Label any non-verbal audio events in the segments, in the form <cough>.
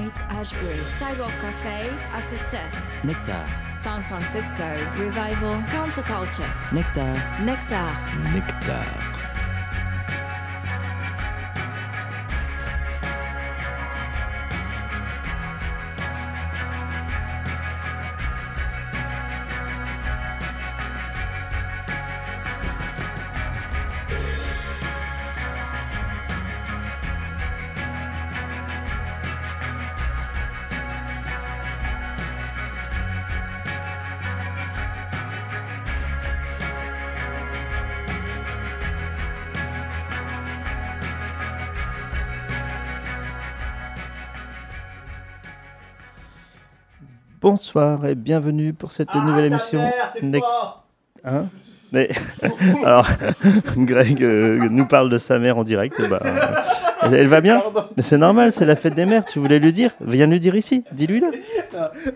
Kate Ashbury, Sidewalk Cafe, Acid Test, Nectar, San Francisco, Revival, Counterculture, Nectar, Nectar. Nectar. Bonsoir et bienvenue pour cette nouvelle émission. Nec- Hein Mais <laughs> alors, <laughs> Greg euh, nous parle de sa mère en direct. Bah, euh, elle va bien Mais c'est normal, c'est la fête des mères. Tu voulais lui dire Viens lui dire ici. Dis-lui là.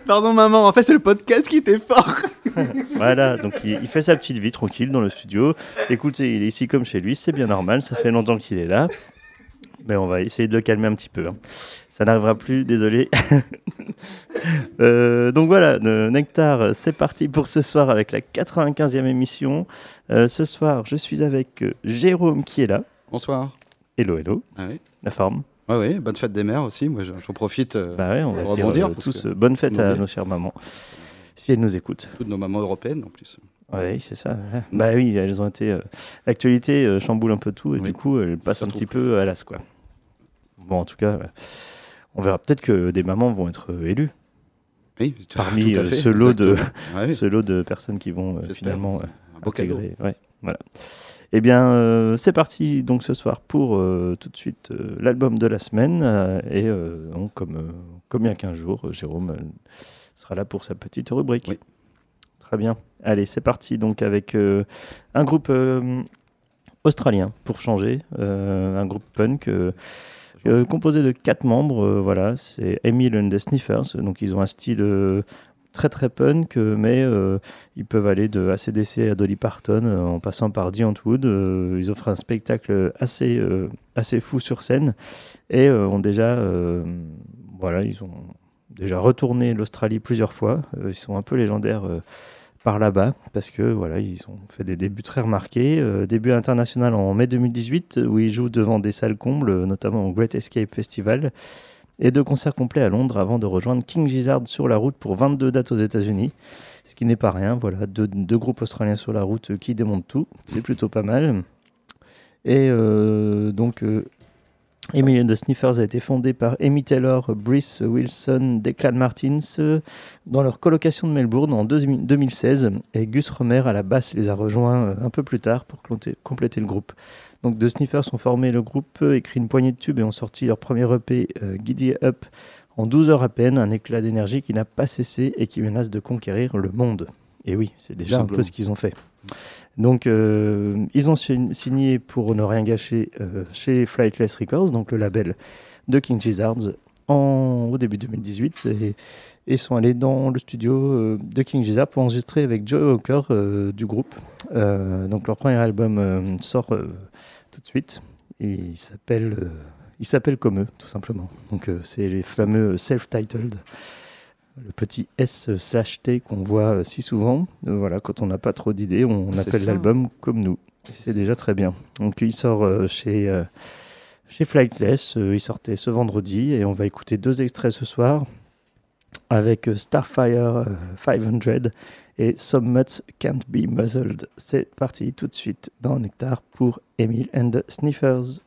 Pardon maman, en fait c'est le podcast qui était fort. <laughs> Voilà. Donc il, il fait sa petite vie tranquille dans le studio. Écoutez, il est ici comme chez lui. C'est bien normal. Ça fait longtemps qu'il est là. Mais on va essayer de le calmer un petit peu. hein. Ça n'arrivera plus, désolé. <laughs> Euh, donc voilà, le Nectar, c'est parti pour ce soir avec la 95e émission. Euh, ce soir, je suis avec euh, Jérôme qui est là. Bonsoir. Hello, hello, Ah oui. la forme. Ouais, ouais, bonne fête des mères aussi. Moi j'en profite. euh, Bah ouais, on va Pour dire rebondir, parce tous bonne fête à nos chères mamans, si elles nous écoutent. Toutes nos mamans européennes en plus. Oui, c'est ça. ouais. Bah oui, elles ont été. euh, L'actualité euh, chamboule un peu tout et Oui. du coup, elles passent Ça un petit peu à l'as, quoi. Bon, en tout cas, on verra peut-être que des mamans vont être euh, élues Oui, parmi tout à euh, fait, ce lot de. Ouais, <laughs> ce lot de personnes qui vont euh, finalement un beau intégrer. Ouais, voilà. Eh bien, euh, c'est parti donc ce soir pour euh, tout de suite euh, l'album de la semaine et donc, comme comme il y a 15 jours, Jérôme sera là pour sa petite rubrique. Oui. Très bien. Allez, c'est parti donc avec un groupe australien pour changer, un groupe punk. Euh, composé de quatre membres, euh, voilà, c'est Emil and the Sniffers, donc ils ont un style euh, très très punk, euh, mais ils peuvent aller de ACDC à Dolly Parton en passant par. Euh, ils offrent un spectacle assez, assez fou sur scène et ont déjà, voilà, ils ont déjà retourné l'Australie plusieurs fois. Ils sont un peu légendaires par là-bas parce que voilà, ils ont fait des débuts très remarqués. Euh, début international en mai 2018 où ils jouent devant des salles combles, euh, notamment au Great Escape Festival. Et deux concerts complets à Londres avant de rejoindre King Gizzard sur la route pour 22 dates aux États-Unis. Ce qui n'est pas rien. Voilà, deux, deux groupes australiens sur la route qui démontent tout. C'est plutôt pas mal. Et euh, donc, euh, Emily and the Sniffers a été fondé par Amy Taylor, Brice Wilson, Declan Martins dans leur colocation de Melbourne en deux- 2016. Et Gus Romer à la basse les a rejoints euh, un peu plus tard pour compléter le groupe. Donc, The Sniffers ont formé le groupe, euh, écrit une poignée de tubes et ont sorti leur premier EP, euh, Giddy Up, en 12 heures à peine. Un éclat d'énergie qui n'a pas cessé et qui menace de conquérir le monde. Et oui, c'est déjà un peu ce qu'ils ont fait. Donc, euh, ils ont signé pour ne rien gâcher euh, chez Flightless Records, donc le label de King Gizzards, en, au début 2018, et, et sont allés dans le studio euh, de King Gizzard pour enregistrer avec Joe Walker du groupe. Donc, leur premier album sort tout de suite, il s'appelle il s'appelle comme eux, tout simplement. Donc, c'est les fameux self-titled le petit S slash T qu'on voit euh, si souvent. Euh, voilà, quand on n'a pas trop d'idées, on C'est appelle ça. l'album comme nous. C'est déjà très bien. Donc il sort euh, chez, chez Flightless, il sortait ce vendredi et on va écouter deux extraits ce soir avec Starfire euh, 500 et Some Mutts Can't Be Muzzled. C'est parti tout de suite dans Nectar pour Emile and the Sniffers.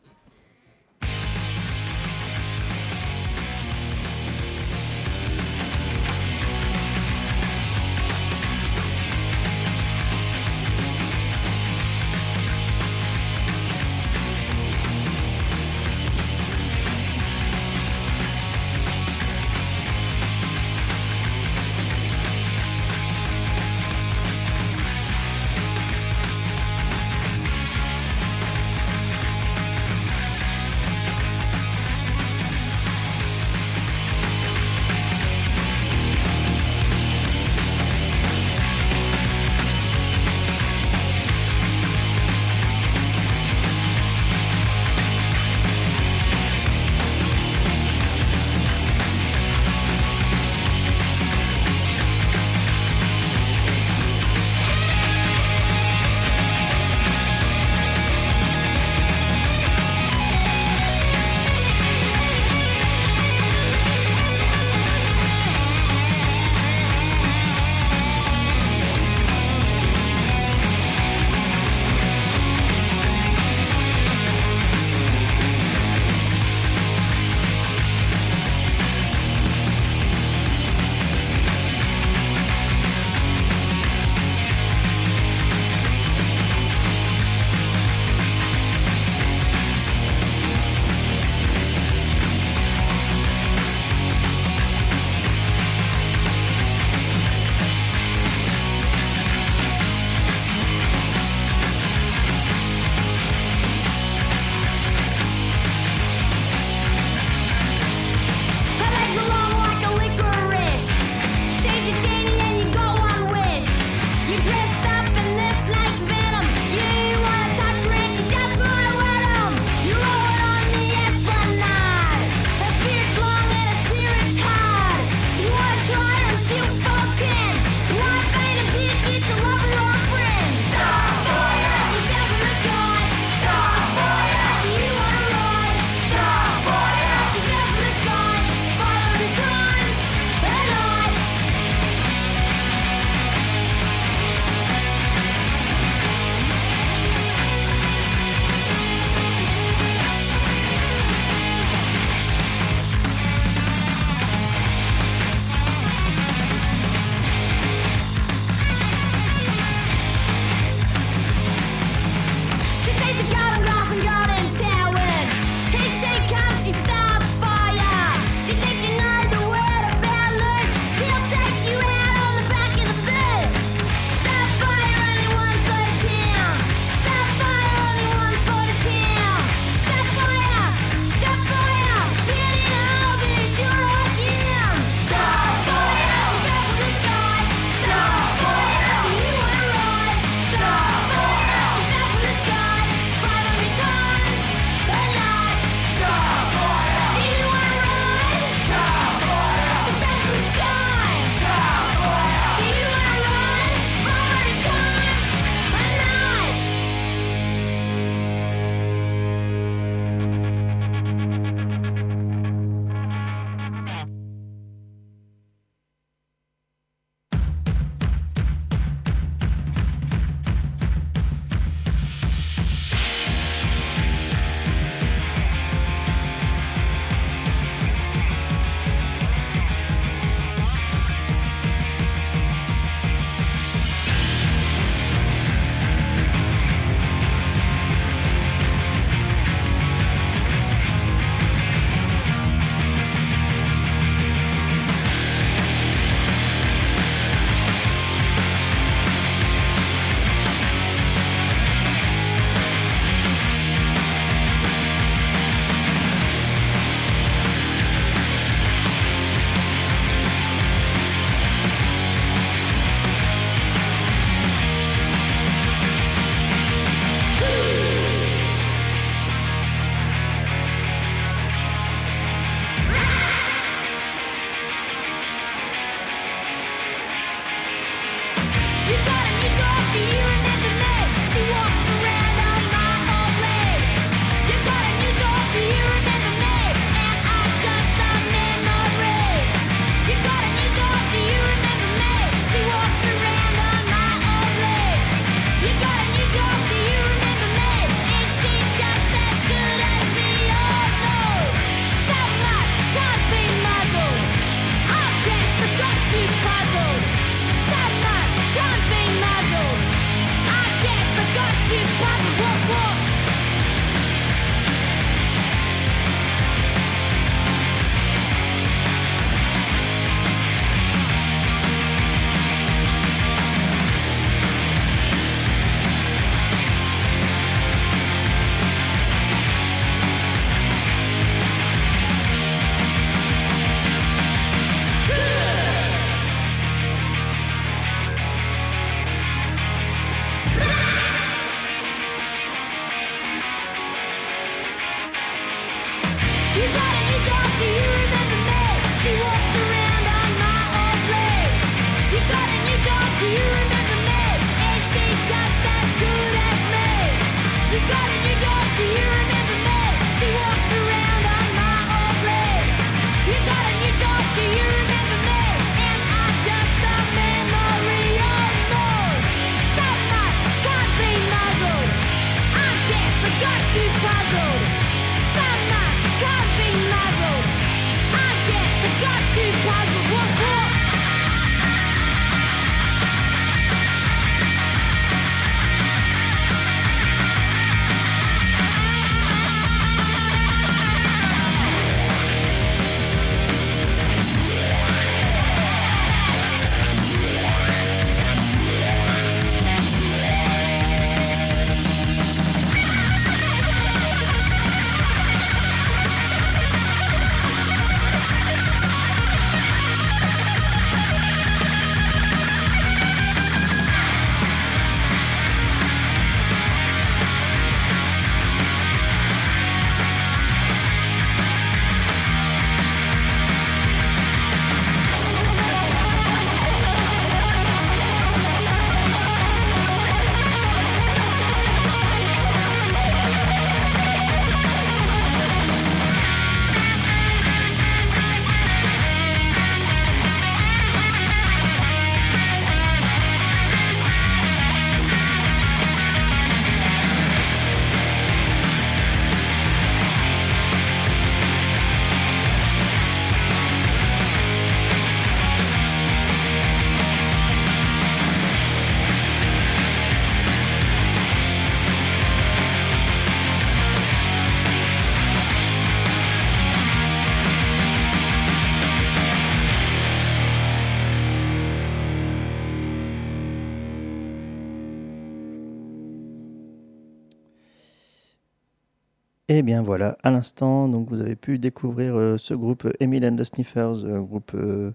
Et eh bien voilà, à l'instant, donc vous avez pu découvrir euh, ce groupe Emile and the Sniffers, un groupe euh,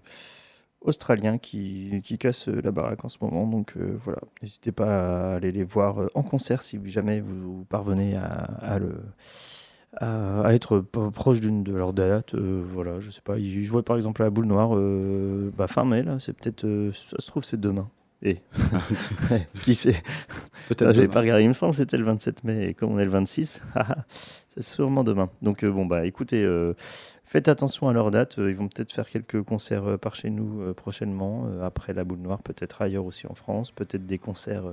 australien qui, qui, casse la baraque en ce moment. Donc euh, voilà, n'hésitez pas à aller les voir en concert si jamais vous parvenez à, le, à, être proche d'une de leurs dates. voilà, je sais pas, ils jouaient par exemple à la boule noire bah, fin mai, là, c'est peut-être, ça se trouve, c'est demain. Et <laughs> qui sait? Peut-être. J'ai pas regardé. Il me semble que c'était le 27 mai. Et comme on est le 26, <laughs> c'est sûrement demain. Donc euh, bon bah écoutez, euh, faites attention à leur date. Euh, ils vont peut-être faire quelques concerts par chez nous prochainement. après la Boule Noire, peut-être ailleurs aussi en France. Peut-être des concerts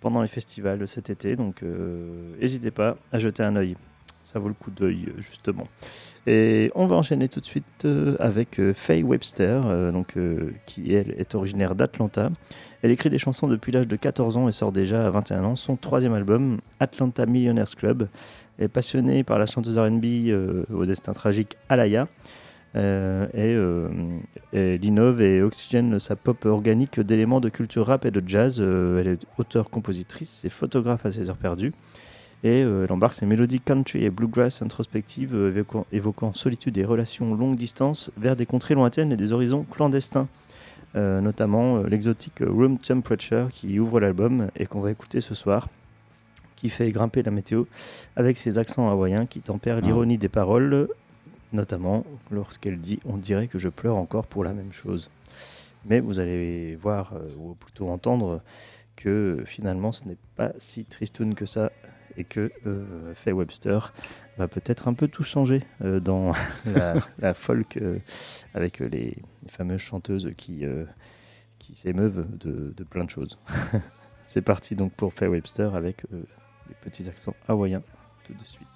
pendant les festivals cet été. Donc n'hésitez pas à jeter un œil. Ça vaut le coup d'œil justement. Et on va enchaîner tout de suite euh, avec euh, Faye Webster, euh, donc, qui elle est originaire d'Atlanta. Elle écrit des chansons depuis l'âge de 14 ans et sort déjà à 21 ans son troisième album, Atlanta Millionaires Club. Elle est passionnée par la chanteuse RB au destin tragique Alaya. et, elle innove et oxygène sa pop organique d'éléments de culture rap et de jazz. elle est auteure-compositrice et photographe à ses heures perdues. Et euh, elle embarque ses mélodies country et bluegrass introspectives, euh, évoquant, solitude et relations longue distance vers des contrées lointaines et des horizons clandestins. Euh, notamment l'exotique Room Temperature qui ouvre l'album et qu'on va écouter ce soir, qui fait grimper la météo avec ses accents hawaïens qui tempèrent ah. l'ironie des paroles, notamment lorsqu'elle dit On dirait que je pleure encore pour la même chose. Mais vous allez voir, ou plutôt entendre, que finalement ce n'est pas si tristoun que ça et que euh, Faye Webster va peut-être un peu tout changer euh, dans <laughs> la, folk euh, avec les, fameuses chanteuses qui, s'émeuvent de, de, plein de choses. <laughs> C'est parti donc pour Faye Webster avec des petits accents hawaïens tout de suite.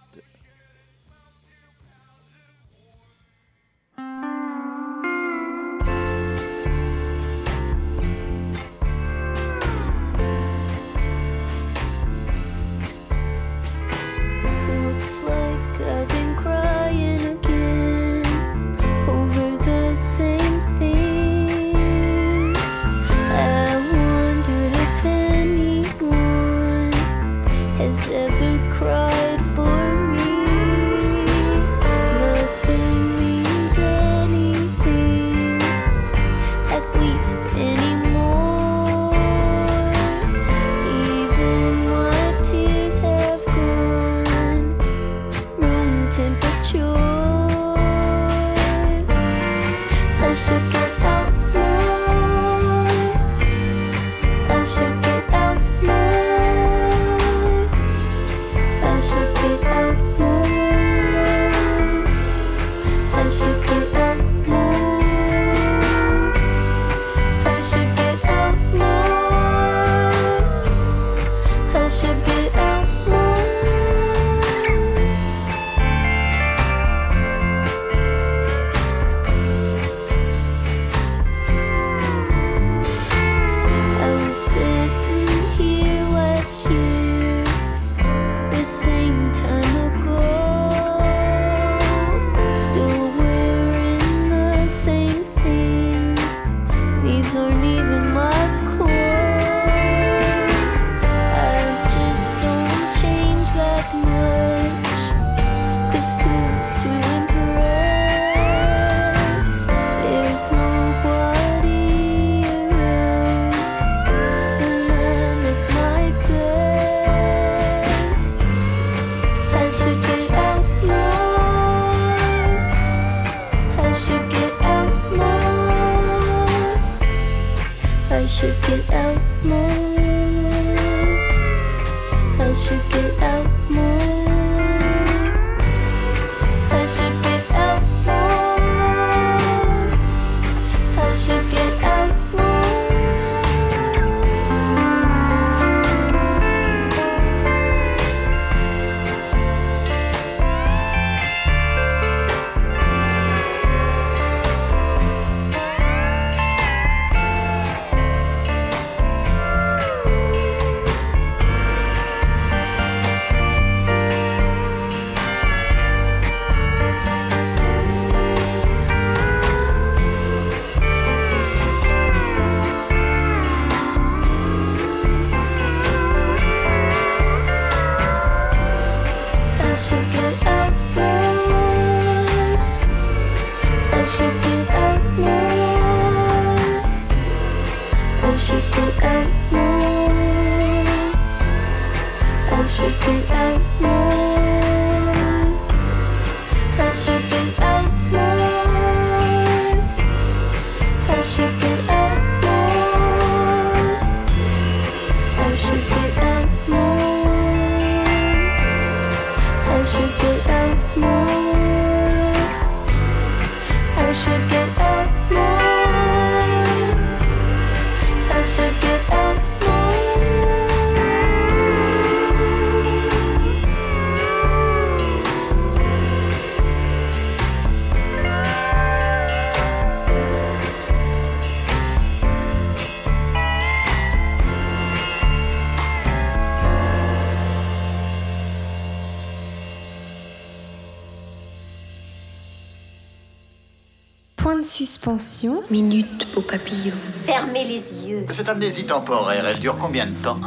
attention. Minute au papillon. Fermez les yeux. Cette amnésie temporaire, elle dure combien de temps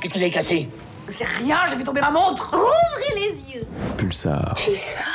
Qu'est-ce qu'il a cassé? C'est rien, j'ai fait tomber ma montre Rouvrez les yeux Pulsar. Pulsar.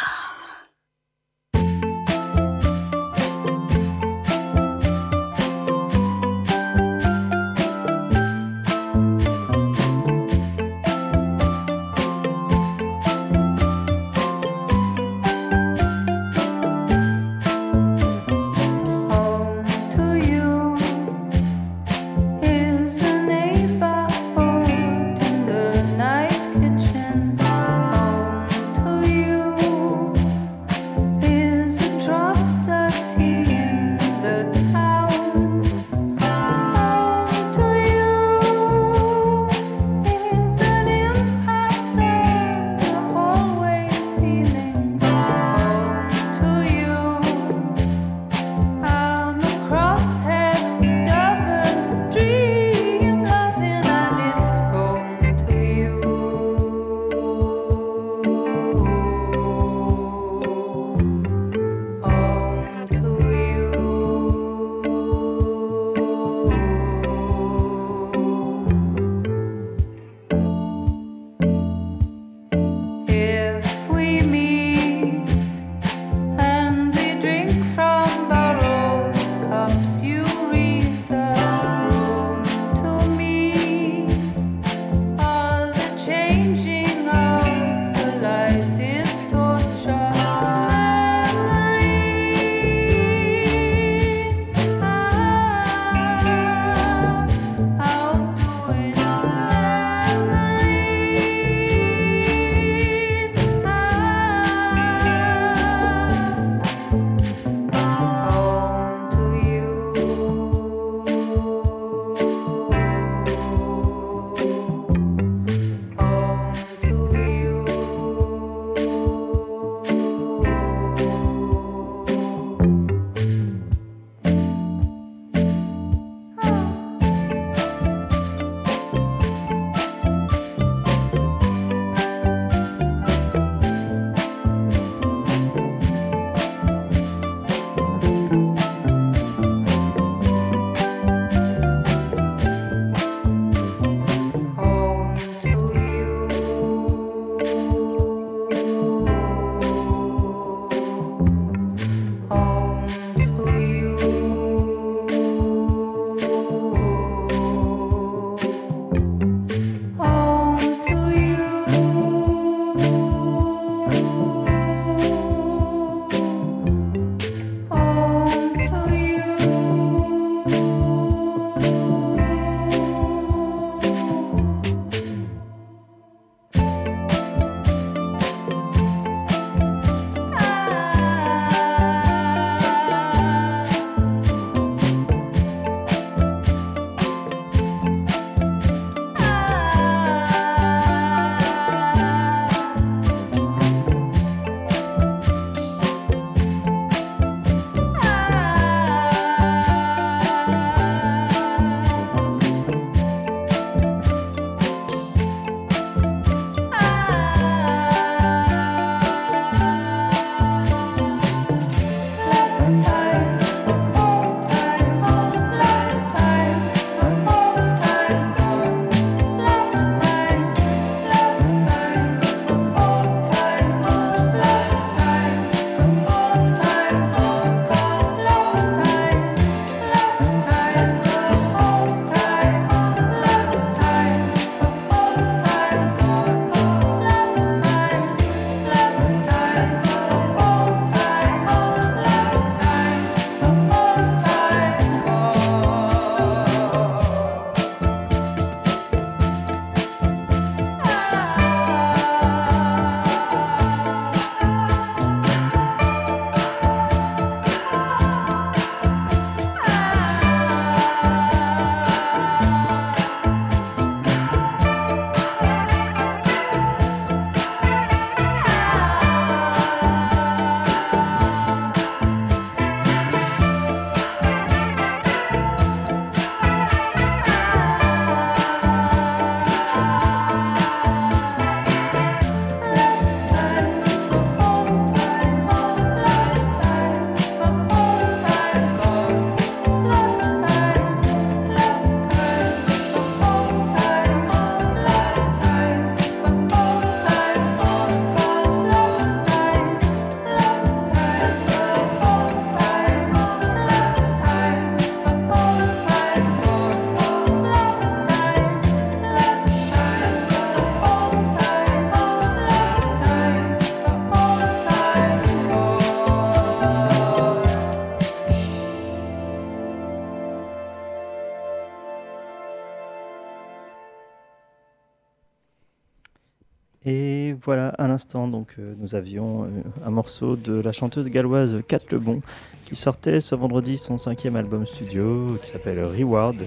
Donc euh, nous avions euh, un morceau de la chanteuse galloise Kat Lebon qui sortait ce vendredi son cinquième album studio qui s'appelle Reward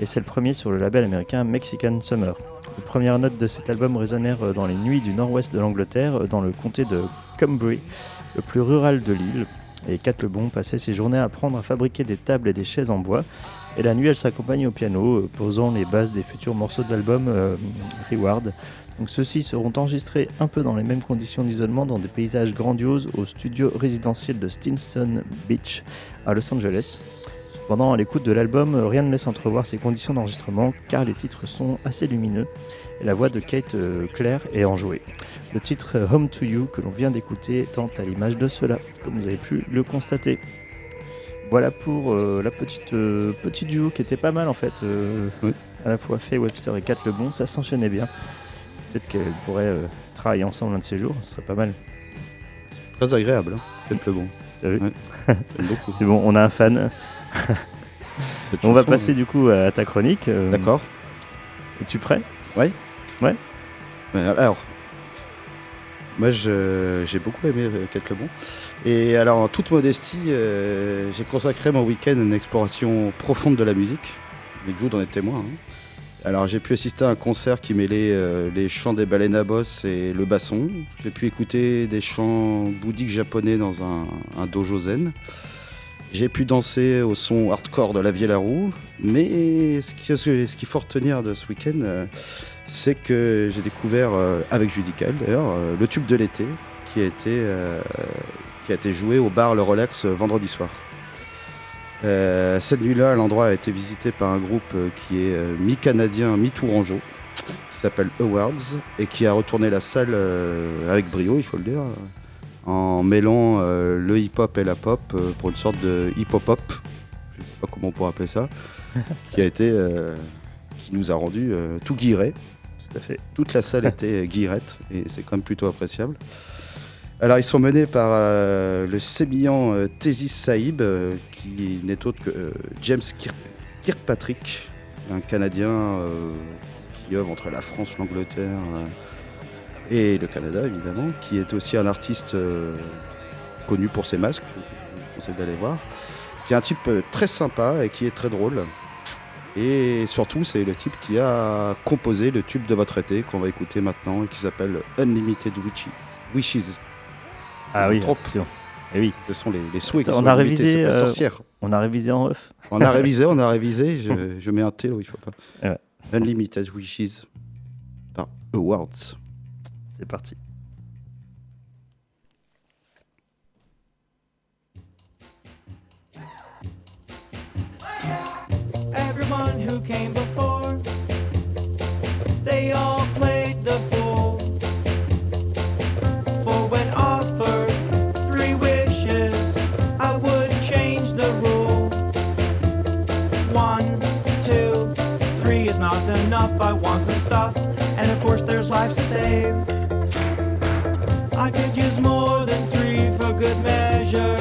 et c'est le premier sur le label américain Mexican Summer. Les premières notes de cet album résonnèrent dans les nuits du nord-ouest de l'Angleterre, dans le comté de Cumbria, le plus rural de l'île. Et Kat Lebon passait ses journées à apprendre à fabriquer des tables et des chaises en bois. Et la nuit, elle s'accompagne au piano, euh, posant les bases des futurs morceaux de l'album Reward. Donc ceux-ci seront enregistrés un peu dans les mêmes conditions d'isolement dans des paysages grandioses au studio résidentiel de Stinson Beach à Los Angeles. Cependant, à l'écoute de l'album, rien ne laisse entrevoir ces conditions d'enregistrement car les titres sont assez lumineux et la voix de Kate euh, Clare est enjouée. Le titre euh, Home to You que l'on vient d'écouter étant à l'image de cela, comme vous avez pu le constater. Voilà pour euh, la petite, euh, petite duo qui était pas mal en fait. euh, Oui. À la fois Faye Webster et Kat Lebon, ça s'enchaînait bien. Peut-être qu'elles pourraient euh, travailler ensemble un de ces jours, ce serait pas mal. Très agréable, hein. Faites le bon. T'as vu Ouais. <laughs> C'est bon, on a un fan. <laughs> On va passer du coup à ta chronique. euh, euh, D'accord. Es-tu prêt? Mais Alors, moi je- j'ai beaucoup aimé euh, Quelques bons. Et alors, en toute modestie, euh, j'ai consacré mon week-end à une exploration profonde de la musique. Et Jude en est témoin. hein. Alors, j'ai pu assister à un concert qui mêlait euh, les chants des baleines à bosse et le basson. J'ai pu écouter des chants bouddhiques japonais dans un, dojo zen. J'ai pu danser au son hardcore de la Vieille Roue. Mais ce qui- ce qu'il faut retenir de ce week-end, euh, c'est que j'ai découvert, euh, avec Judical d'ailleurs, le tube de l'été qui a été, joué au bar Le euh, vendredi soir. Euh, cette nuit-là, l'endroit a été visité par un groupe euh, qui est euh, mi-canadien, mi-tourangeau, qui s'appelle Awards, et qui a retourné la salle euh, avec brio, il faut le dire, en mêlant le hip-hop et la pop pour une sorte de hip-hop-pop, je ne sais pas comment on pourrait appeler ça, <laughs> qui a été, euh, qui nous a rendu tout guiré. Tout à fait. Toute la salle était guirette et c'est quand même plutôt appréciable. Alors ils sont menés par euh, le sémillant euh, Saïb, euh, qui n'est autre que euh, James Kirk- Kirkpatrick, un Canadien qui œuvre entre la France, l'Angleterre et le Canada évidemment, qui est aussi un artiste connu pour ses masques, je conseille d'aller voir, qui est un type très sympa et qui est très drôle. Et surtout, c'est le type qui a composé le tube de votre été qu'on va écouter maintenant et qui s'appelle Unlimited. Wishes. Ah oui, Trop. attention. Et oui, Ce sont les, les souhaits qui On sont a révisé, euh, sorcière. on a révisé en off. On a révisé, on a <laughs> révisé. Je, je mets un T là où il faut pas. Ouais. Unlimited Wishes par Awards. C'est parti. Everyone who came before, they all I want some stuff, and of course, there's lives to save. I could use more than three for good measure.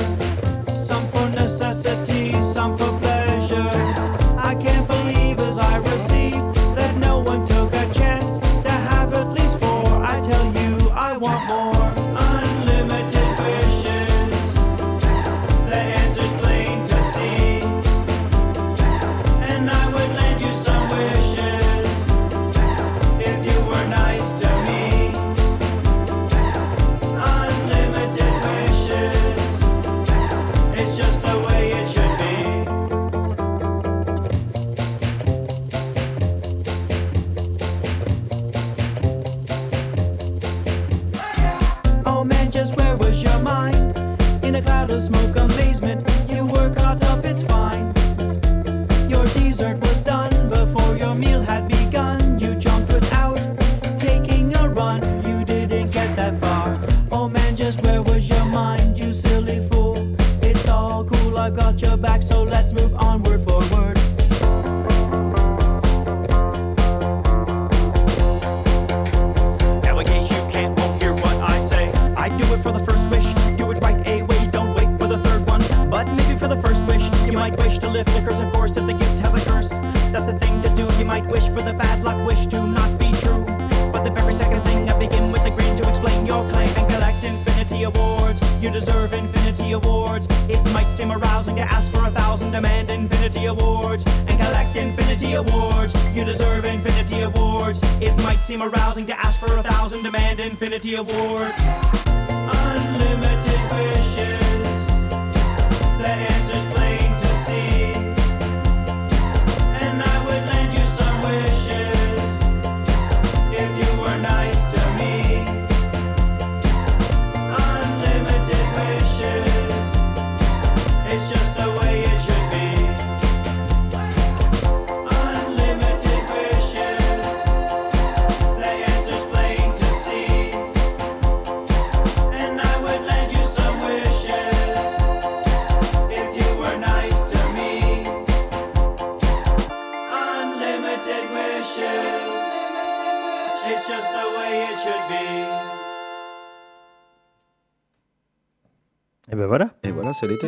C'est l'été.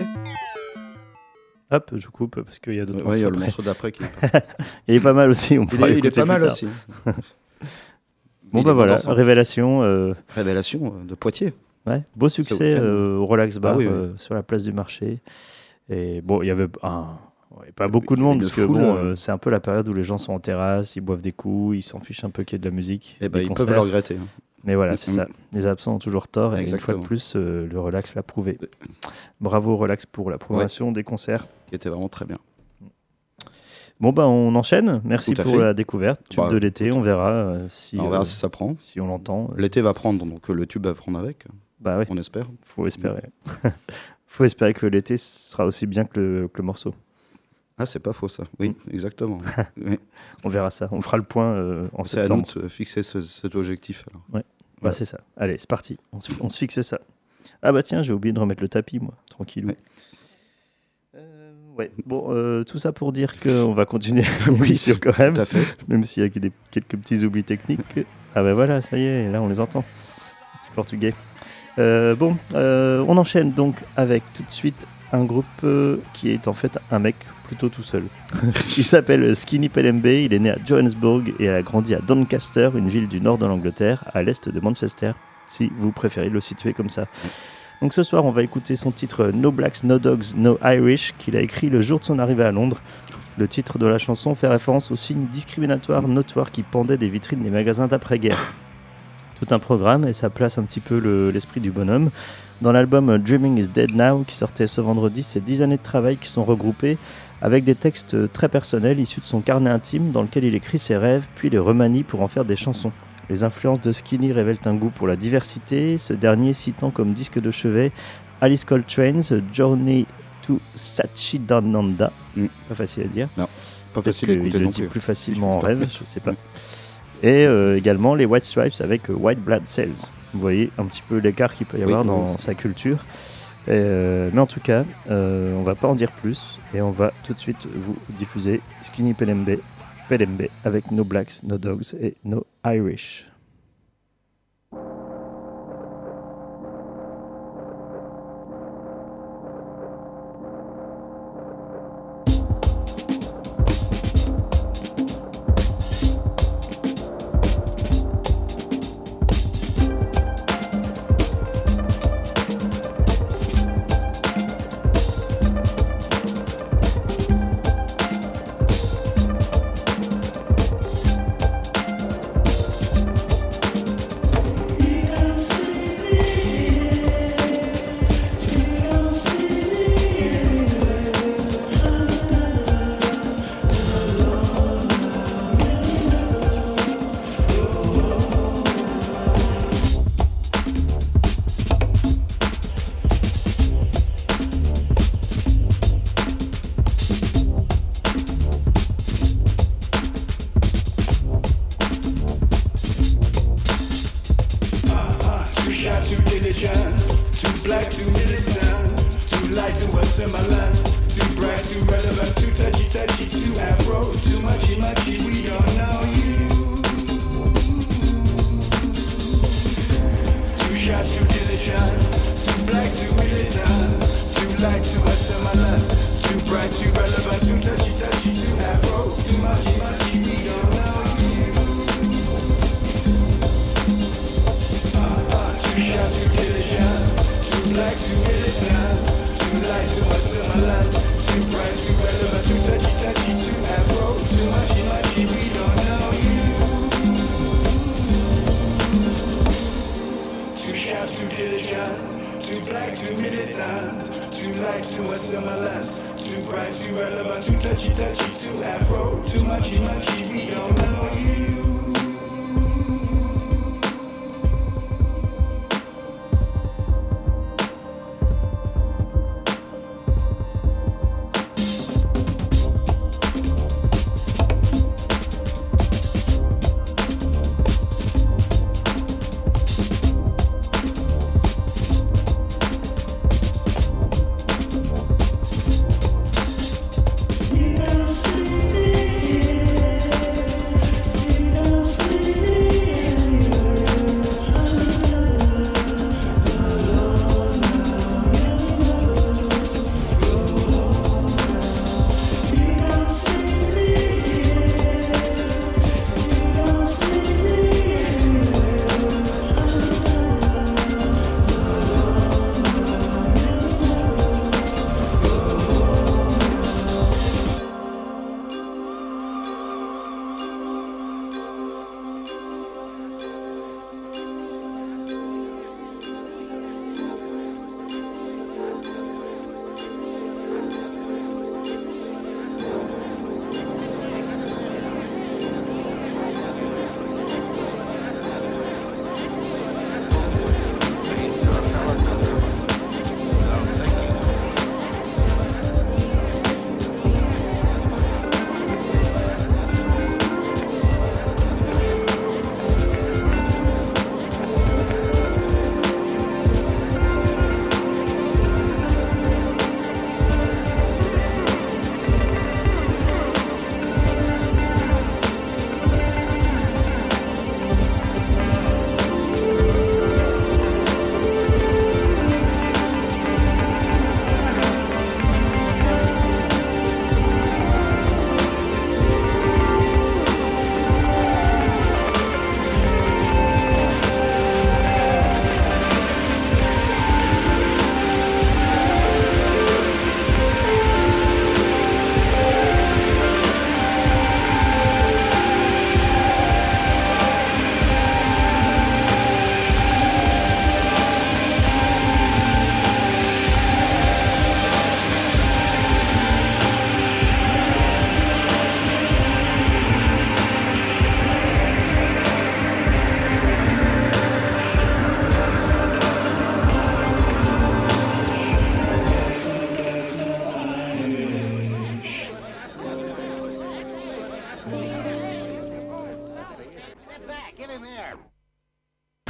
Hop, je coupe parce qu'il y a d'autres Ouais, il y a le morceau d'après qui est pas- <laughs> Il est pas mal aussi. On Il est, il est l'écouter pas mal tard. aussi. <laughs> Bon Il bah voilà, révélation. euh, Révélation euh, de Poitiers. Ouais, beau succès euh, au Relax Bar Ah oui, oui. euh, sur la place du marché. Et bon, il y avait un- ouais, pas beaucoup de monde parce que bon, euh. c'est un peu la période où les gens sont en terrasse, ils boivent des coups, ils s'en fichent un peu qu'il y ait de la musique. Eh ben, des ils peuvent concerts. le regretter. Mais voilà, c'est ça. Les absents ont toujours tort et une fois de plus, euh, le Relax l'a prouvé. Bravo Relax pour la programmation des concerts. Qui était vraiment très bien. Bon bah on enchaîne. Merci pour fait. la découverte. Tube Bah, de l'été, on verra euh, si on verra euh, si ça prend. si on l'entend. L'été va prendre, donc le tube va prendre avec. Bah ouais. On espère. Faut espérer. <laughs> Faut espérer que l'été sera aussi bien que le, que le morceau. Ah, c'est pas faux ça. Oui, Mm. exactement. <laughs> Oui. On verra ça. On fera le point euh, en C'est à nous septembre. de se fixer ce- cet objectif. Alors. Bah, Ouais. c'est ça. Allez, c'est parti. On se, on se fixe ça. Ah bah tiens, j'ai oublié de remettre le tapis, moi. Tranquillou. Ouais. Euh, ouais. Bon, euh, tout ça pour dire qu'on va continuer <laughs> <laughs> l'émission quand même, Tout à fait. même s'il y a des, quelques petits oublis techniques. Ah bah voilà, ça y est, là on les entend. Petit portugais. Euh, bon, on enchaîne donc avec tout de suite un groupe qui est en fait un mec plutôt tout seul. <laughs> il s'appelle Skinny Pelembe, il est né à Johannesburg et a grandi à Doncaster, une ville du nord de l'Angleterre, à l'est de Manchester, si vous préférez le situer comme ça. Donc ce soir, on va écouter son titre No Blacks, No Dogs, No Irish, qu'il a écrit le jour de son arrivée à Londres. Le titre de la chanson fait référence aux signes discriminatoires notoires qui pendaient des vitrines des magasins d'après-guerre. Tout un programme et ça place un petit peu le- l'esprit du bonhomme. Dans l'album Dreaming is Dead Now, qui sortait ce vendredi, c'est 10 années de travail qui sont regroupées avec des textes très personnels issus de son carnet intime dans lequel il écrit ses rêves puis les remanie pour en faire des chansons. Les influences de Skinny révèlent un goût pour la diversité, ce dernier citant comme disque de chevet Alice Coltrane's Journey to Sachidananda. Mm. Pas facile à dire. Pas Peut-être facile à écouter le non dit plus. plus facilement en rêve, je sais pas. Et euh, également les White Stripes avec euh, White Blood Cells. Vous voyez un petit peu l'écart qu'il peut y avoir oui, dans sa culture. Euh, mais en tout cas, euh, on va pas en dire plus et on va tout de suite vous diffuser Skinny Pelembe, Pelembe avec No Blacks, No Dogs et No Irish. Light to assimilate, too bright, too relevant, too touchy, touchy, too afro, too muchy, muchy, we don't too bright, too relevant, too touchy, touchy, too afro, too mushy, mushy, we don't know you.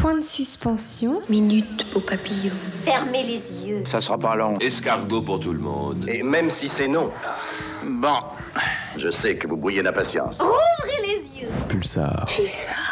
Point de suspension. Minute au papillon. Fermez les yeux. Ça sera pas long. Escargot pour tout le monde. Et même si c'est non. Bon. Je sais que vous bouillez d'impatience. Ouvrez les yeux. Pulsar. Pulsar.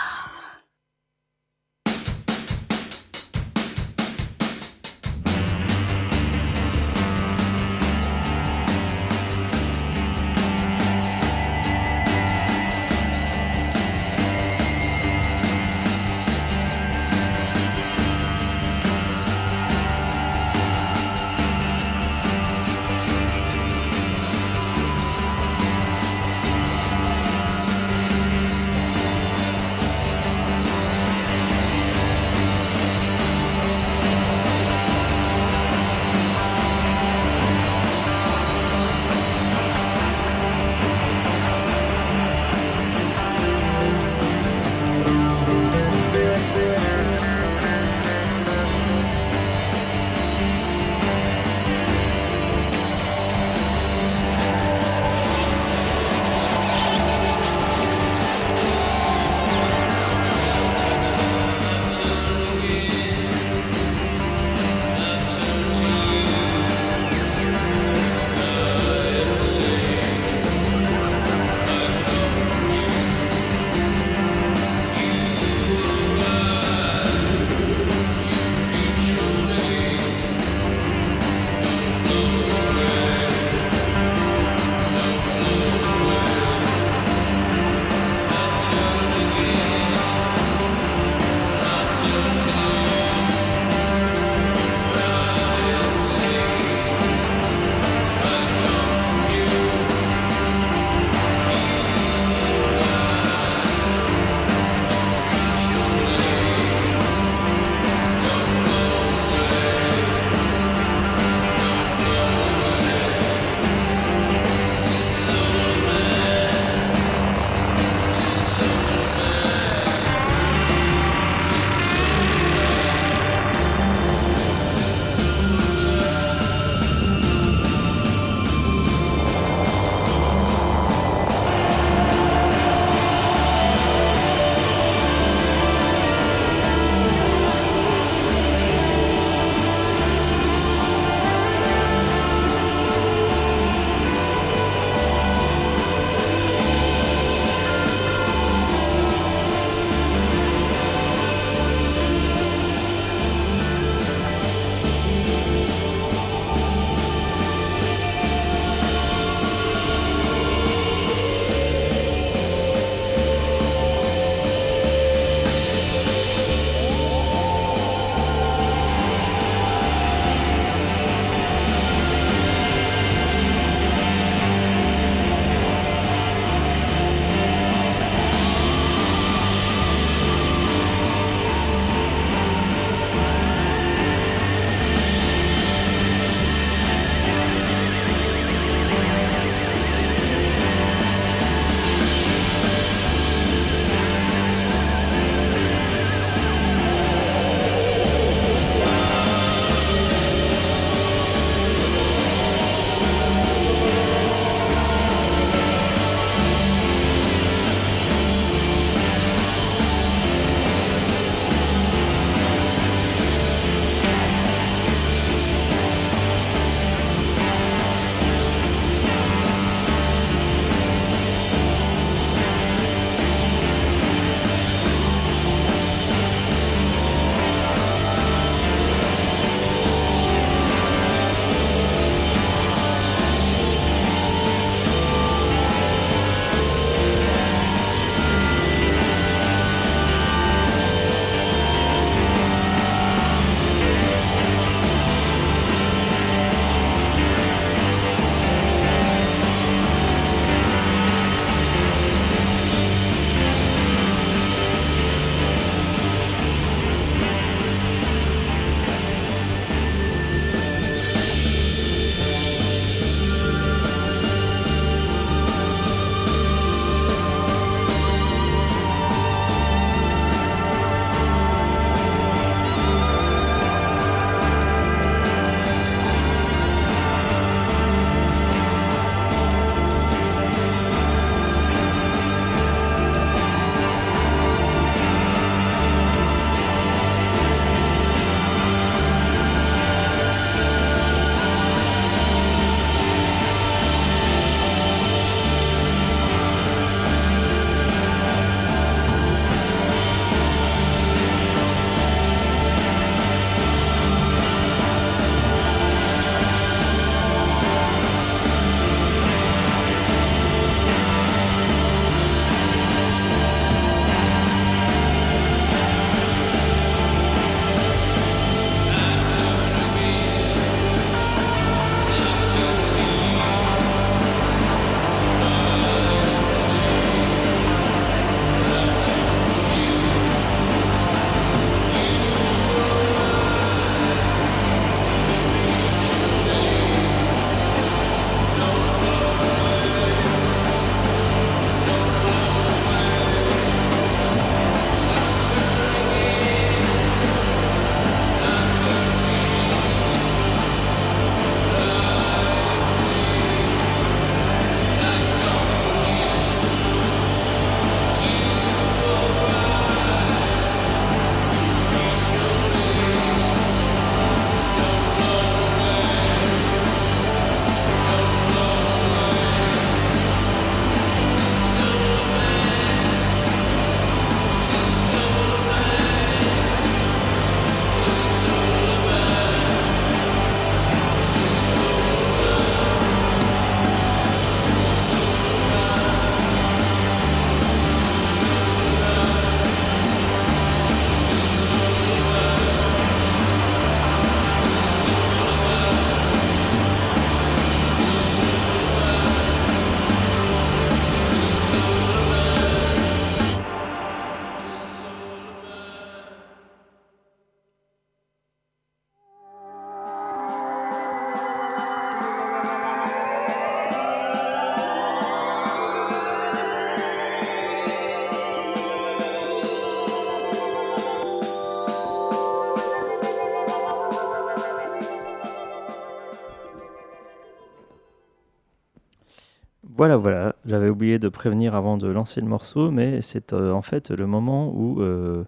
Voilà, voilà. J'avais oublié de prévenir avant de lancer le morceau, mais c'est euh, en fait le moment où euh,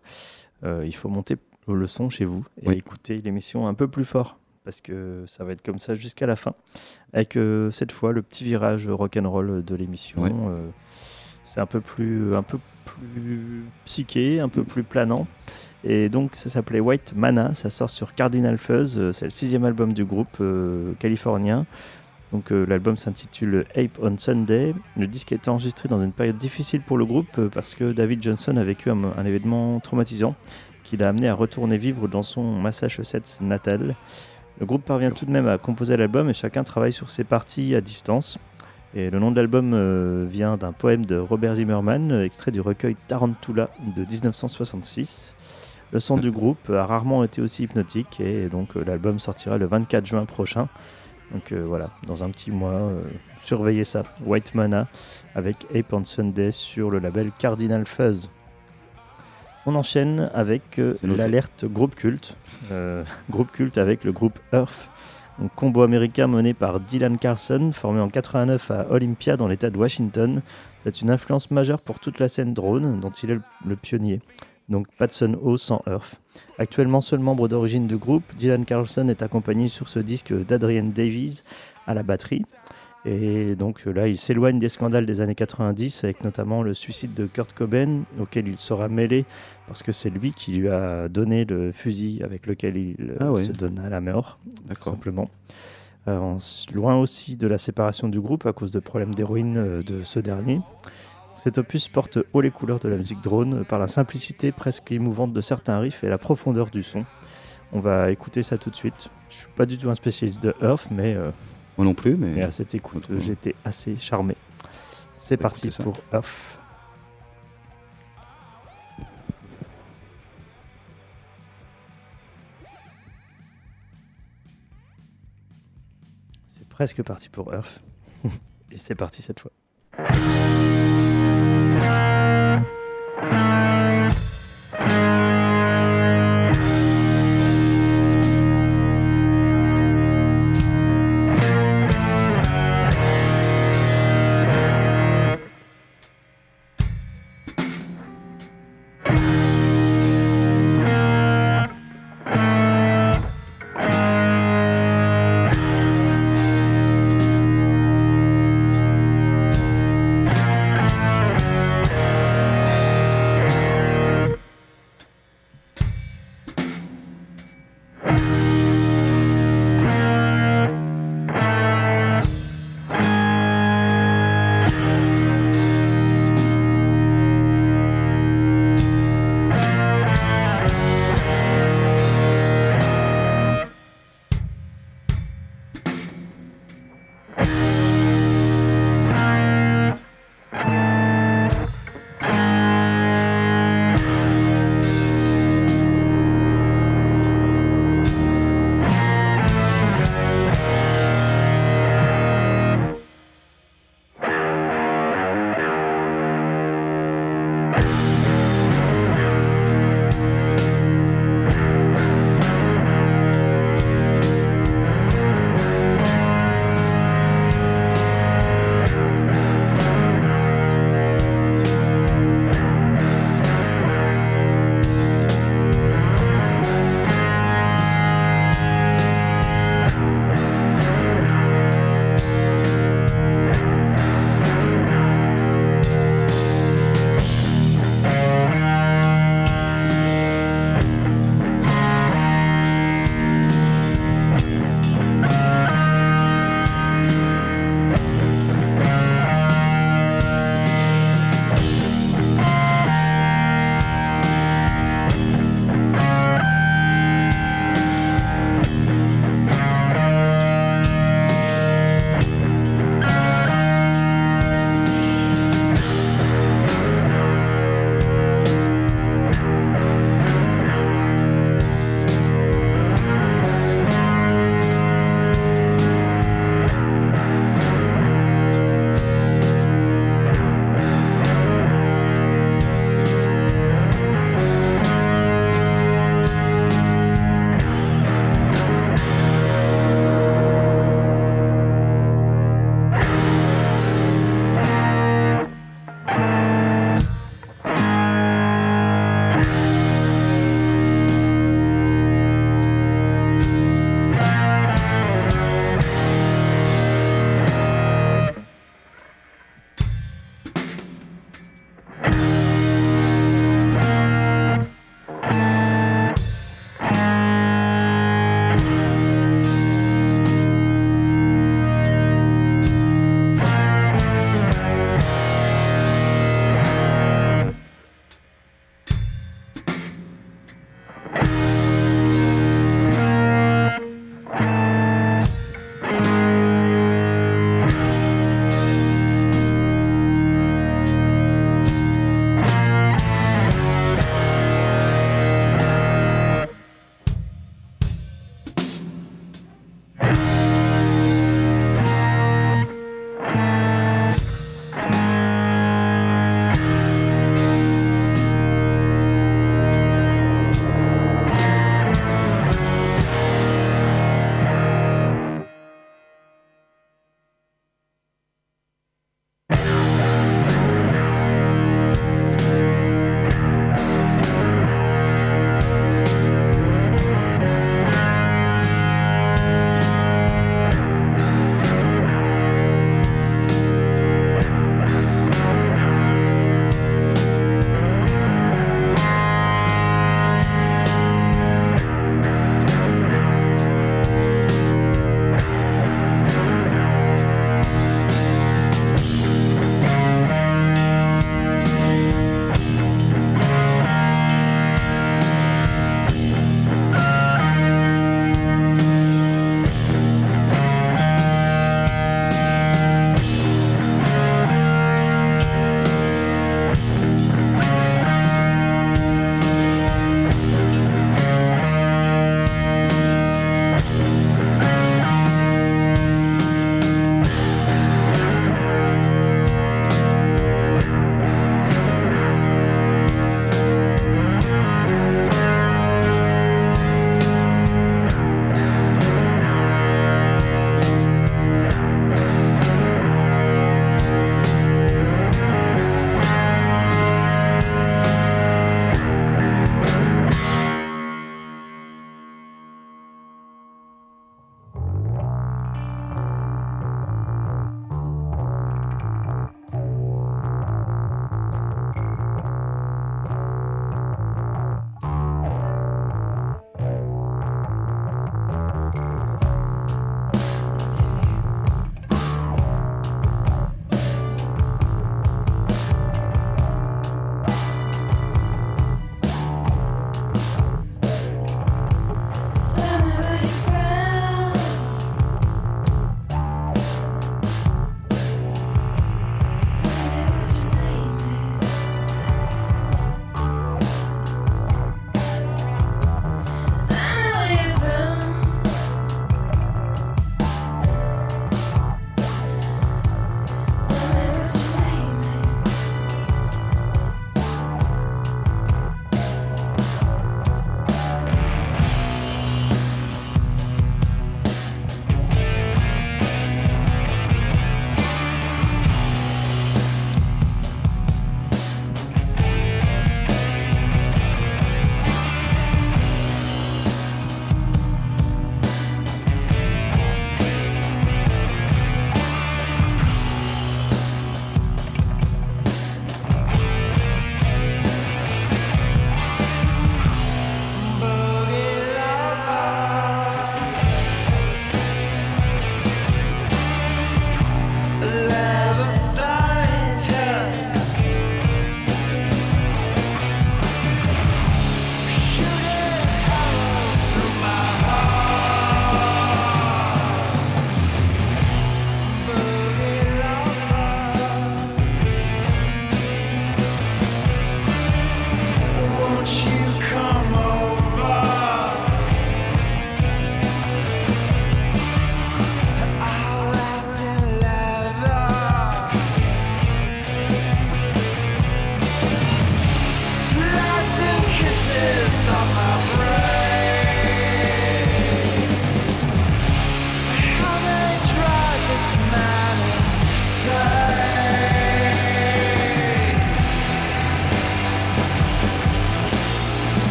euh, il faut monter le son chez vous et Oui. écouter l'émission un peu plus fort. Parce que ça va être comme ça jusqu'à la fin. Avec cette fois le petit virage rock'n'roll de l'émission. C'est un peu plus, un peu plus psyché, un peu plus planant. Et donc ça s'appelait White Mana, ça sort sur Cardinal Fuzz, c'est le sixième album du groupe californien. Donc euh, l'album s'intitule Ape on Sunday. Le disque a été enregistré dans une période difficile pour le groupe euh, parce que David Johnson a vécu un, événement traumatisant qui l'a amené à retourner vivre dans son Massachusetts natal. Le groupe parvient tout de même à composer l'album et chacun travaille sur ses parties à distance. Et le nom de l'album euh, vient d'un poème de Robert Zimmerman, extrait du recueil Tarantula de 1966. Le son du groupe a rarement été aussi hypnotique et donc l'album sortira le 24 juin prochain. Donc euh, voilà, dans un petit mois, euh, surveillez ça. White Mana avec Ape on Sunday sur le label Cardinal Fuzz. On enchaîne avec euh, l'alerte groupe culte. <laughs> Groupe culte avec le groupe Earth. Donc, combo américain mené par Dylan Carson, formé en 89 à Olympia dans l'état de Washington. C'est une influence majeure pour toute la scène drone dont il est le pionnier. Donc Patson O sans Earth. Actuellement seul membre d'origine du groupe, Dylan Carlson est accompagné sur ce disque d'Adrian Davies à la batterie. Et donc euh, là, il s'éloigne des scandales des années 90, avec notamment le suicide de Kurt Cobain, auquel il sera mêlé parce que c'est lui qui lui a donné le fusil avec lequel il euh, Ah ouais. se donne à la mort, tout simplement. Euh, loin aussi de la séparation du groupe à cause de problèmes d'héroïne de ce dernier. Cet opus porte haut les couleurs de la musique drone par la simplicité presque émouvante de certains riffs et la profondeur du son. On va écouter ça tout de suite. Je suis pas du tout un spécialiste de Earth, mais, euh, Moi non plus, mais mais à cette écoute, j'étais assez charmé. C'est va parti pour Earth. C'est presque parti pour Earth. <laughs> Et c'est parti cette fois.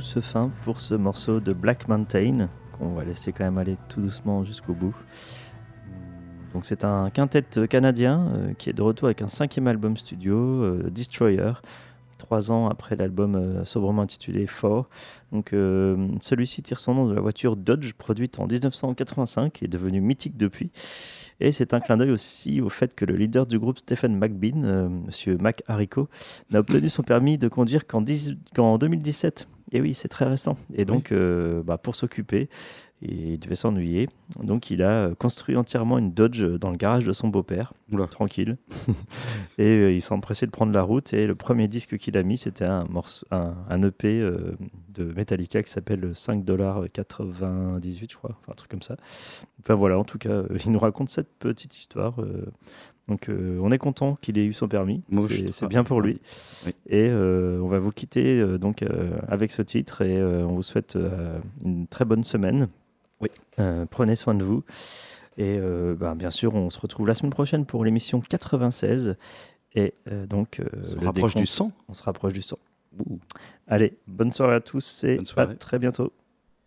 Fin pour ce morceau de Black Mountain qu'on va laisser quand même aller tout doucement jusqu'au bout. Donc c'est un quintet canadien euh, qui est de retour avec un cinquième album studio, euh, Destroyer, trois ans après l'album euh, sobrement intitulé Four. Donc euh, celui-ci tire son nom de la voiture Dodge produite en 1985 et devenue mythique depuis. Et c'est un clin d'œil aussi au fait que le leader du groupe Stephen McBean, euh, Monsieur Mac Harrico, n'a obtenu son permis de conduire qu'en 10 qu'en 2017. Et oui, c'est très récent. Et donc, euh, bah, pour s'occuper, et il devait s'ennuyer. Donc, il a construit entièrement une Dodge dans le garage de son beau-père, tranquille. <laughs> et euh, il s'est empressé de prendre la route. Et le premier disque qu'il a mis, c'était un, morceau, un, un EP euh, de Metallica qui s'appelle 5,98$, je crois. Enfin, un truc comme ça. Enfin, voilà, en tout cas, euh, il nous raconte cette petite histoire. euh, donc, euh, on est content qu'il ait eu son permis. C'est bien pour lui. Oui. Et euh, on va vous quitter euh, donc euh, avec ce titre et euh, on vous souhaite euh, une très bonne semaine. Oui. Euh, prenez soin de vous. Et euh, ben, bien sûr, on se retrouve la semaine prochaine pour l'émission 96. Et euh, donc, On se rapproche du décompte- 100. On se rapproche du 100. Ouh. Allez, bonne soirée à tous et Bonne soirée. à très bientôt.